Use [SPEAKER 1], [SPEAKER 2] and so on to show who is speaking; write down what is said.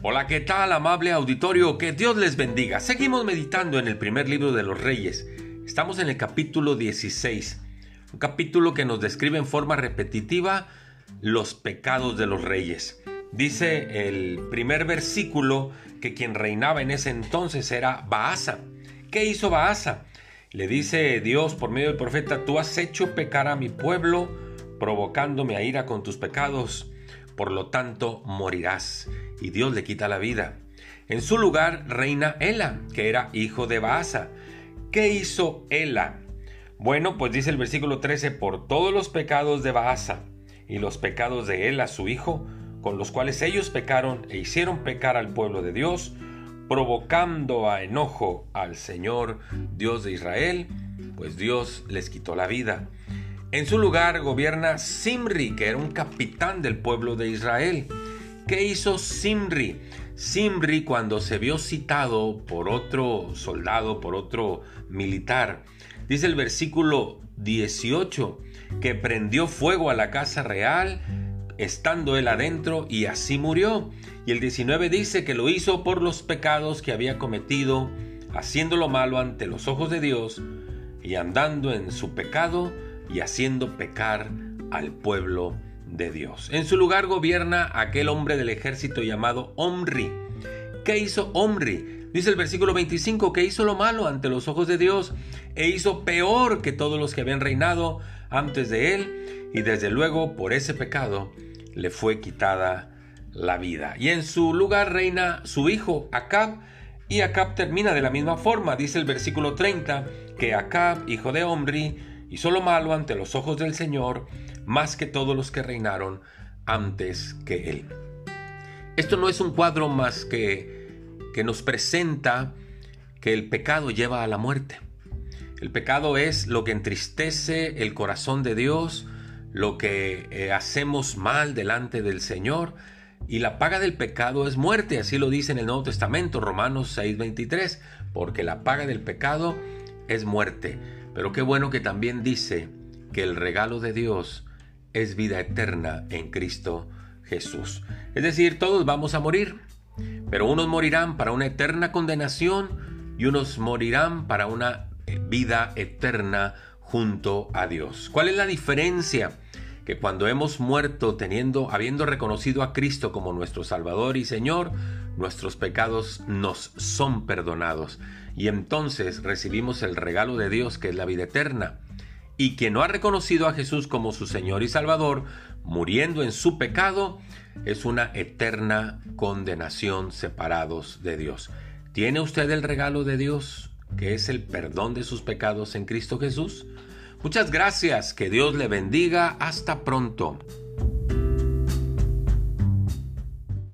[SPEAKER 1] Hola, ¿qué tal, amable auditorio? Que Dios les bendiga. Seguimos meditando en el primer libro de los Reyes. Estamos en el capítulo 16, un capítulo que nos describe en forma repetitiva los pecados de los reyes. Dice el primer versículo que quien reinaba en ese entonces era Baasa. ¿Qué hizo Baasa? Le dice Dios por medio del profeta, tú has hecho pecar a mi pueblo, provocándome a ira con tus pecados por lo tanto morirás. Y Dios le quita la vida. En su lugar reina Ela, que era hijo de Baasa. ¿Qué hizo Ela? Bueno, pues dice el versículo 13, por todos los pecados de Baasa y los pecados de Ela, su hijo, con los cuales ellos pecaron e hicieron pecar al pueblo de Dios, provocando a enojo al Señor Dios de Israel, pues Dios les quitó la vida. En su lugar gobierna Simri, que era un capitán del pueblo de Israel. ¿Qué hizo Simri? Simri cuando se vio citado por otro soldado, por otro militar, dice el versículo 18, que prendió fuego a la casa real, estando él adentro, y así murió. Y el 19 dice que lo hizo por los pecados que había cometido, haciendo lo malo ante los ojos de Dios, y andando en su pecado, y haciendo pecar al pueblo de Dios. En su lugar gobierna aquel hombre del ejército llamado Omri. ¿Qué hizo Omri? Dice el versículo 25 que hizo lo malo ante los ojos de Dios e hizo peor que todos los que habían reinado antes de él y desde luego por ese pecado le fue quitada la vida. Y en su lugar reina su hijo Acab y Acab termina de la misma forma. Dice el versículo 30 que Acab, hijo de Omri, hizo lo malo ante los ojos del Señor más que todos los que reinaron antes que él. Esto no es un cuadro más que, que nos presenta que el pecado lleva a la muerte. El pecado es lo que entristece el corazón de Dios, lo que eh, hacemos mal delante del Señor, y la paga del pecado es muerte, así lo dice en el Nuevo Testamento, Romanos 6:23, porque la paga del pecado es muerte. Pero qué bueno que también dice que el regalo de Dios es vida eterna en Cristo Jesús. Es decir, todos vamos a morir, pero unos morirán para una eterna condenación y unos morirán para una eh, vida eterna junto a Dios. ¿Cuál es la diferencia? Que cuando hemos muerto teniendo, habiendo reconocido a Cristo como nuestro Salvador y Señor, nuestros pecados nos son perdonados y entonces recibimos el regalo de Dios que es la vida eterna. Y quien no ha reconocido a Jesús como su Señor y Salvador, muriendo en su pecado, es una eterna condenación separados de Dios. ¿Tiene usted el regalo de Dios, que es el perdón de sus pecados en Cristo Jesús? Muchas gracias, que Dios le bendiga, hasta pronto.